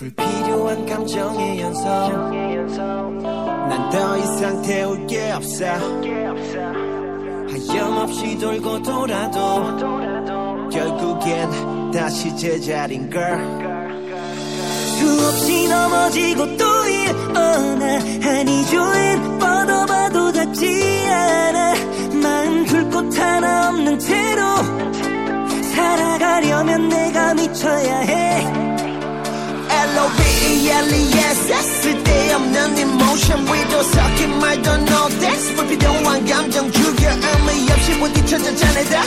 불필요한 감정의 연속. 난 더 이상 태울 게 없어. 하염없이 돌고 돌아도 결국엔 다시 제자리인걸. 수없이 넘어지고 또 일어나 한이 조엔 뻗어봐도 닿지 않아. 마음 불꽃 하나 없는 채로 살아가려면 내가 미쳐야 해 L-O-V-E-L-E-S 쓸데없는 emotion 위도 섞인 말도 no thanks 불필요한 감정 죽여 의미 없이 부딪혀져 자네다.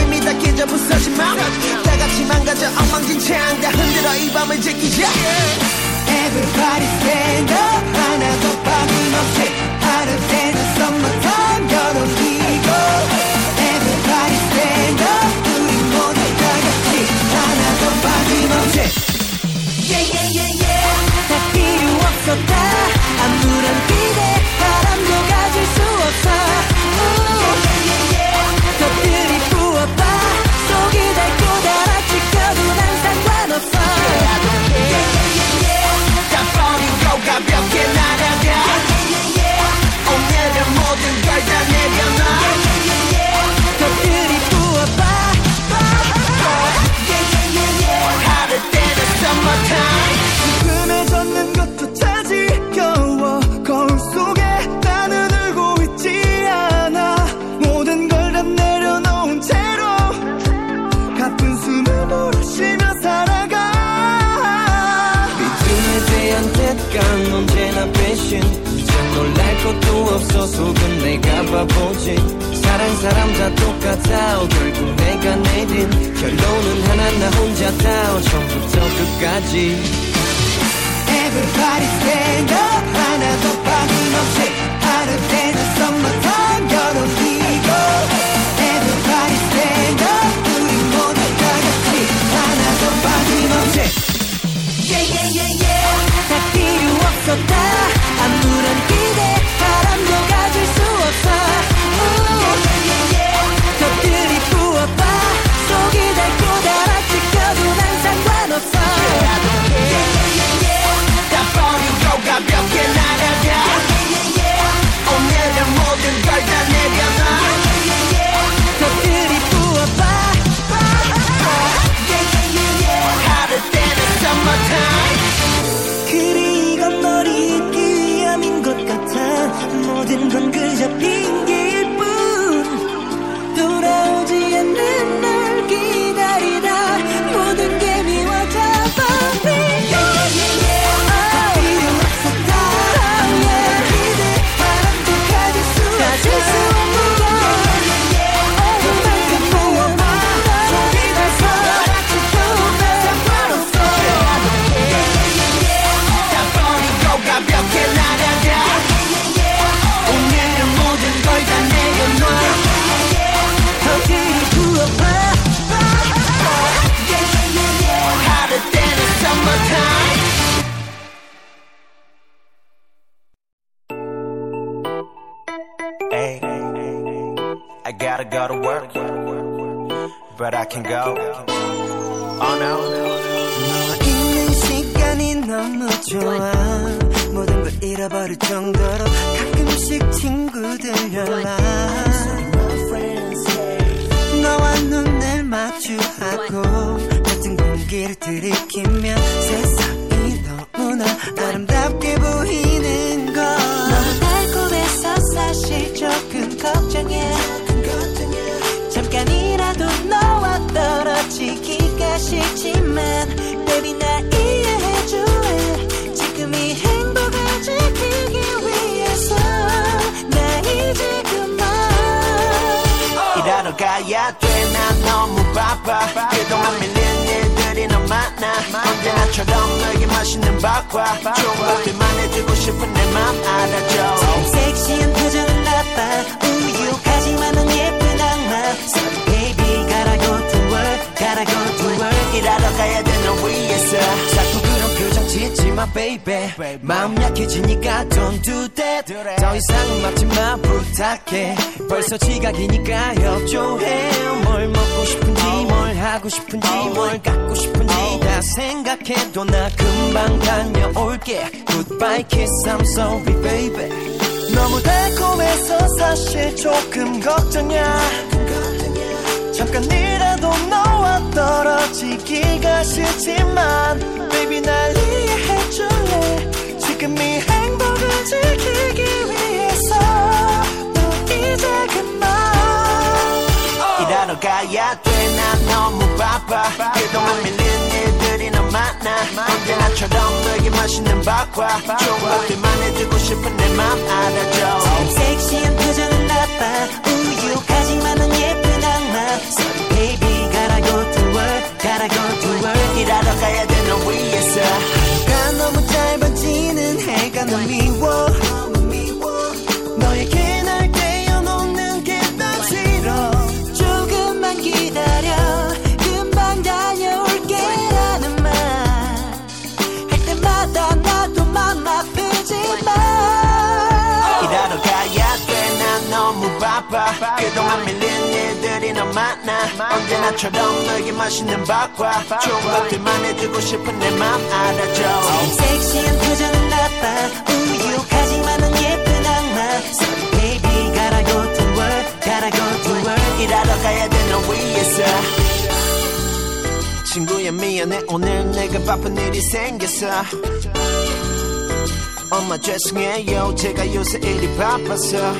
이미 다 깨져 부서진 마음. 다 같이 망가져 엉망진창. 다 흔들어 이 밤을 지키자. Everybody 없었다. 아무런 기대 바람도 가질 수 없어. Yeah yeah. yeah yeah 더 부어봐 속이 닳고 달아 지켜도 난 상관없어. 다 버리고 가볍게 날아가 바보지. 사랑 사람 다 똑같아. 어, 결국 내가 내린 결론은 하나 나 혼자다 어, 처음부터 끝까지. Everybody stand up. 하나도 빠짐없이 하루 되는 summertime 여름이고. Everybody stand up. 우리 모두 다 같이 하나도 빠짐없이. Yeah yeah yeah yeah. 다 필요 없었다 but I can go. Oh no. 너와 있는 시간이 너무 좋아 모든 걸 잃어버릴 정도로 가끔씩 친구들 연락 너와 눈을 마주하고 같은 공기를 들이키면 바빠 그동안 밀린 일들이 너무 많아. 언제나처럼 너에게 맛있는 밥과 좋은 것들만 해주고 싶은 내 맘 알아줘. 섹시한 표정은 나빠. 우유하지만 넌 예쁜 악마. Sorry baby gotta go to work gotta go to work. 일하러 가야 돼 너 위해서 자꾸 그런 표정 짓지 마 my baby. 마음 약해지니까 don't do that. 더 이상은 막지 마 부탁해. 벌써 지각이니까 협조해. 뭘 먹고 싶은지 뭘 하고 싶은지 뭘 갖고 싶은지 다 생각해도 나 금방 다녀올게. Goodbye kiss I'm sorry baby. 너무 달콤해서 사실 조금 걱정이야. 잠깐이라도 너와 떨어지기가 싫지만 Baby 날 이해해줄래? 지금 이 행복을 지키기 위해서 너 이제 그만. 일하러 가야 돼. 난 너무 바빠. 그동안 밀린 일들이 너무 많아. 언제나처럼 너에게 맛있는 밥과 좋은 것들만 해주고 싶은 내 맘 알아줘. 섹시한 표정은 나빠. 우유까지만은 예쁜 악마 to work 일하러 가야 돼너 위해서 해가 너무 짧아지는 해가 너무 바빠 그동안 밀린 일들이 너무 많아. 언제나처럼 너에게 맛있는 밥과 좋은 것들만 해주고 싶은 내 맘 알아줘. 섹시한 표정은 나빠. 우유까지만은 예쁜 악마. Sorry baby gotta go to work gotta go to work. 일하러 가야 돼너 위해서. 친구야 미안해. 오늘 내가 바쁜 일이 생겼어. 엄마 죄송해요. 제가 요새 일이 바빠서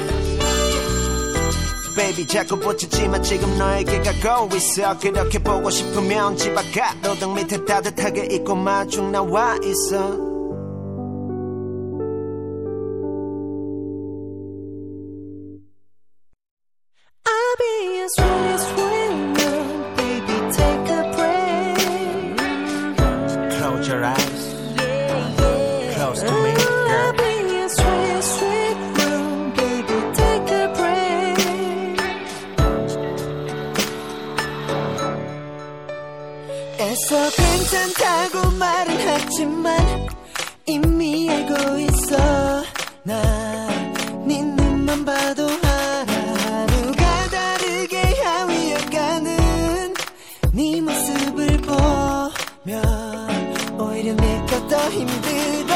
Baby 자꾸 붙이지만 지금 너에게 가고 있어. 그렇게 보고 싶으면 집앞 가로등 밑에 따뜻하게 입고 마중 나와 있어 보면 오히려 내가 더 힘들어.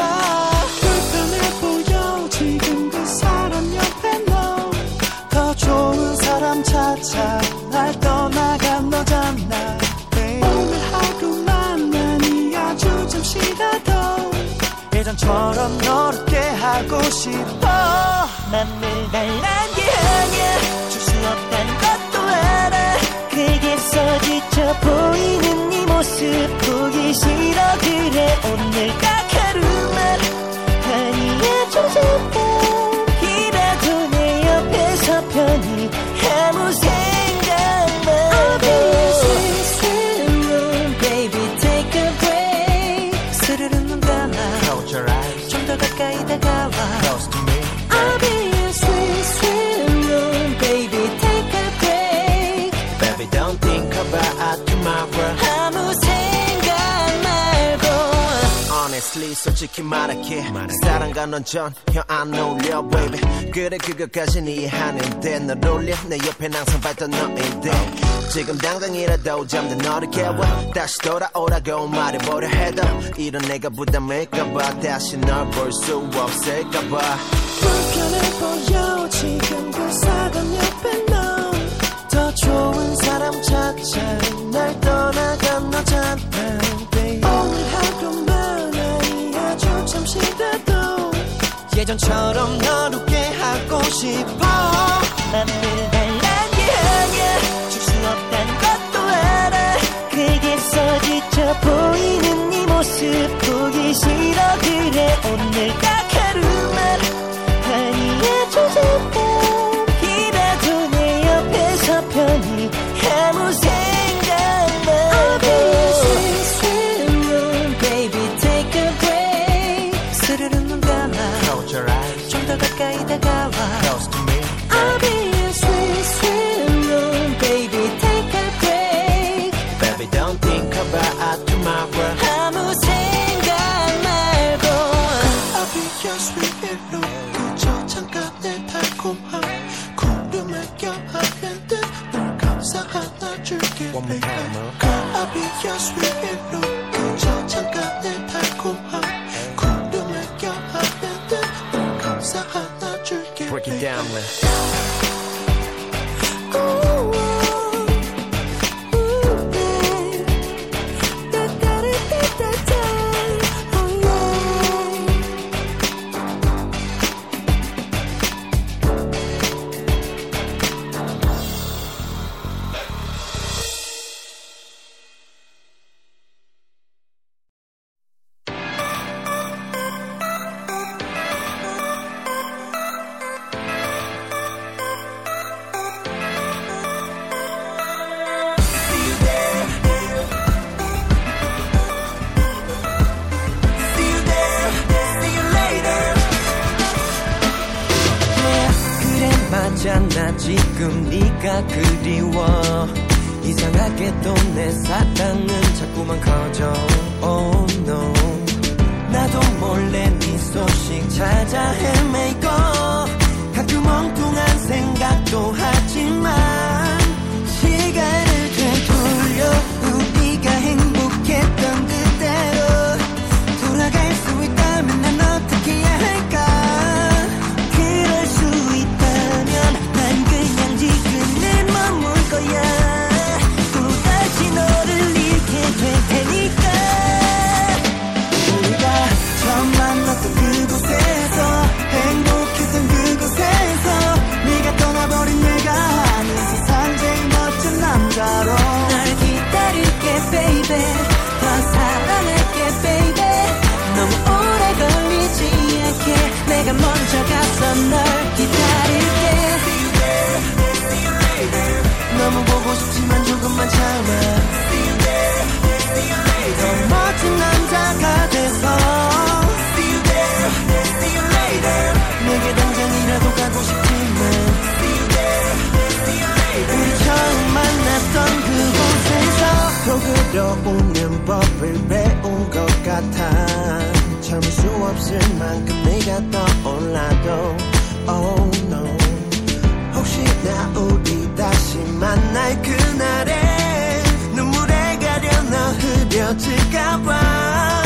불편해 보여. 지금 그 사람 옆에 너. 더 좋은 사람 찾아. 날 떠나간 너잖아. 오늘 하루만만이 아주 잠시라도. 예전처럼 너를 깨하고 싶어. 맘을 달란 게 아니야. 줄수 없단 것도 알아. 그게서 지쳐 보이는 네 모습 보기 싫어. 그래 오늘 딱 하루만 솔직히 말할게. 사랑과 넌 전혀 안 어울려 baby. 그래 그것까진 이해하는데 널 올려. 내 옆에 항상 봤던 너인데. 지금 당장이라도 잠든 너를 깨워. 다시 돌아오라고 말해보려 해도 이런 내가 부담일까봐. 다시 널 볼 수 없을까봐. 불편해 보여. 지금 그 사람 옆에 넌 더 좋은 사람 찾아 날 떠나간 너잖아 예전처럼 너를 깨하고 싶어. 맘을 달란 게 아니야 줄수 없단 것도 알아. 그게서 지쳐 보이는 네 모습 보기 싫어. 그래 오늘 딱 하루만 아니야 좀 잠깐 이라도 내 옆에서 편히 아무 생각 Break it down, man. 있잖아. 지금 네가 그리워. 이상하게 또내 사랑은 자꾸만 커져. Oh no. 나도 몰래 네 소식 찾아 헤매고. 가끔 엉뚱한 생각도 하지만. 웃는 법을 배운 것 같아. 참을 수 없을 만큼 내가 떠올라도 Oh no. 혹시나 우리 다시 만날 그날에 눈물에 가려 나 흐려질까봐.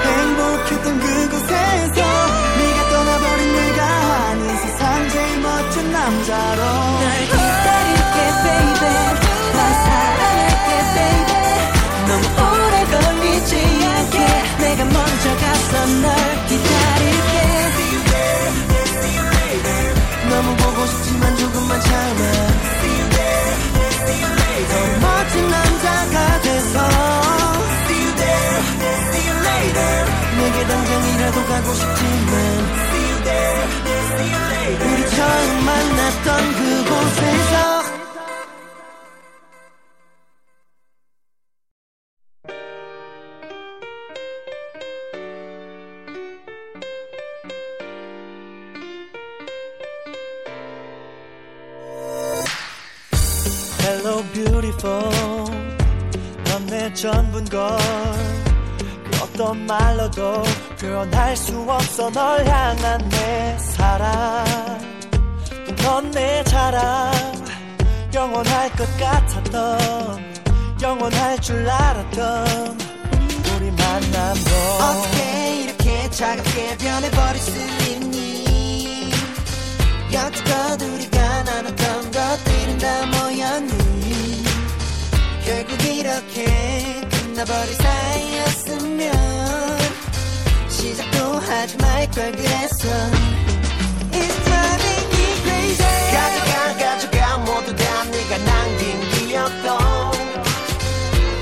싶지만 조금만 참아. 말로도 표현할 수 없어 널 향한 내 사랑. 넌내 자랑. 영원할 것 같았던 영원할 줄 알았던 우리 만남도 어떻게 이렇게 차갑게 변해버릴 수 있니? 여태껏 우리가 나눴던 것들은 다 모였니? 결국 이렇게 끝나버릴 사이였으면 시작도 하지 말걸 그랬어 It's driving me crazy. 가져가 가져가 모두 다 네가 남긴 기억도.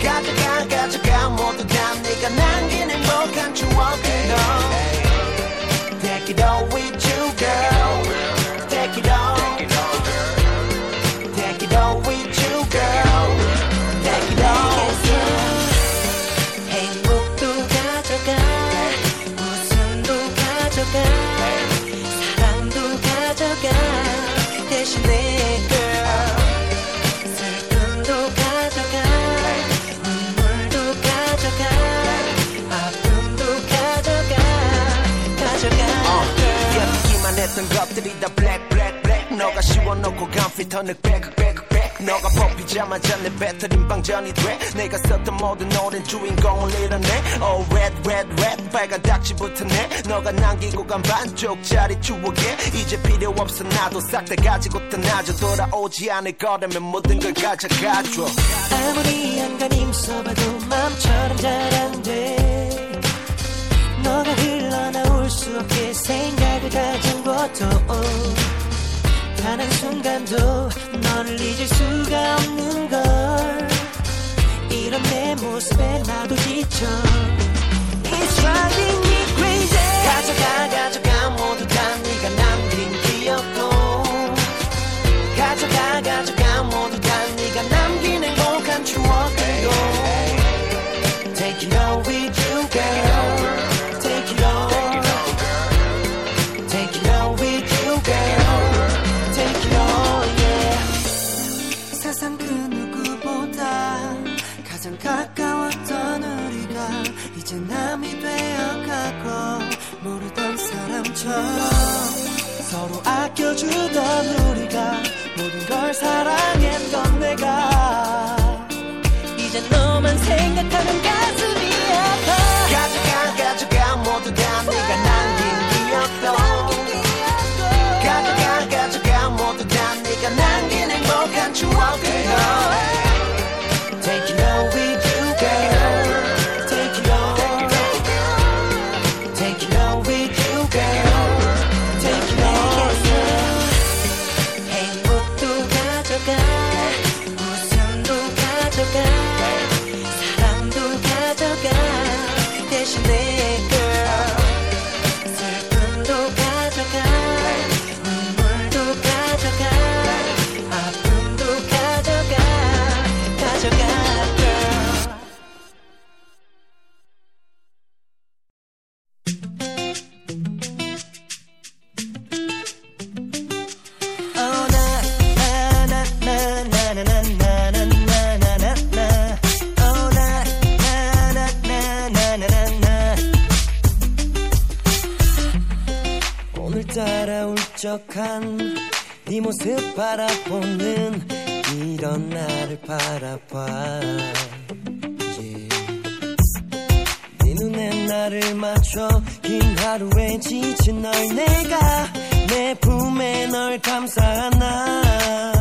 가져가 가져가 모두 다 네가 남긴 행복한 추억들도. Take it all with you girl 했던 것들이 다 black black black. 너가 씌워놓고 간 필터는 백 백, 백. 너가 뽑히자마자 내 배터린 방전이 돼. 내가 썼던 모든 노랜 주인공을 잃었네 Oh red red red. 빨간 내 너가 남기고 간 반쪽짜리 추억에. 이제 필요 없어 나도 싹 다 가지고 떠나줘. 돌아오지 않을 거라면 모든 걸 가져가줘. 아무리 안간 힘 써봐도 마음처럼 잘 안 돼. 너가 없게 생각을 가진 것도 단 한 순간도 너를 잊을 수가 없는 걸. 이런 내 모습에 나도 지쳐. It's driving me crazy. 가져가 가져가 모두 다 네가 남긴 기억도. 가져가 가져가 모두 다 네가 남긴 행복한 추억 서로 아껴주던 우리가 모든 걸 사랑했던 내가. 이제 너만 생각하면 울적한 네 모습 바라보는 이런 나를 바라봐. 네 눈에 나를 맞춰 긴 하루에 지친 널 내가 내 품에 널 감싸나 어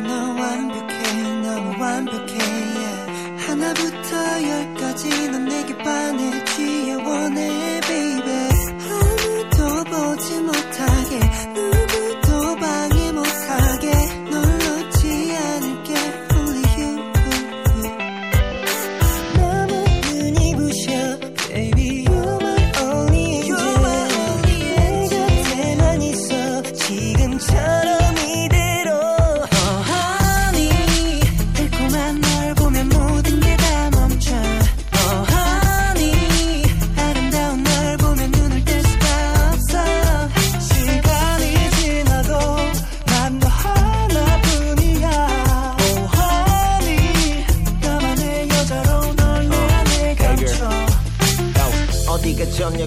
너 완벽해 너무 완벽해 yeah. 하나부터 열까지 넌 내게 반해 귀여워내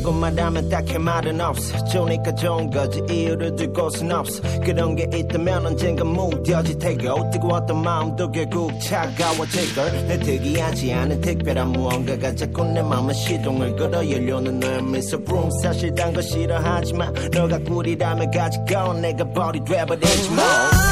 좋냐고 말하면 딱히 말은 없어. 좋으니까 좋은 거지 이유를 둘 곳은 없어. 그런 게 있다면 언젠가 무뎌질 테고 뜨거웠던 마음도 결국 차가워질 걸 내 특이하지 않은 특별한 무언가가 자꾸 내 맘에 시동을 걸어 열려는 너의 미소 룸 사실 딴거 싫어하지만 너가 꿀이라면 가지고 내가 버리 돼버리지 뭐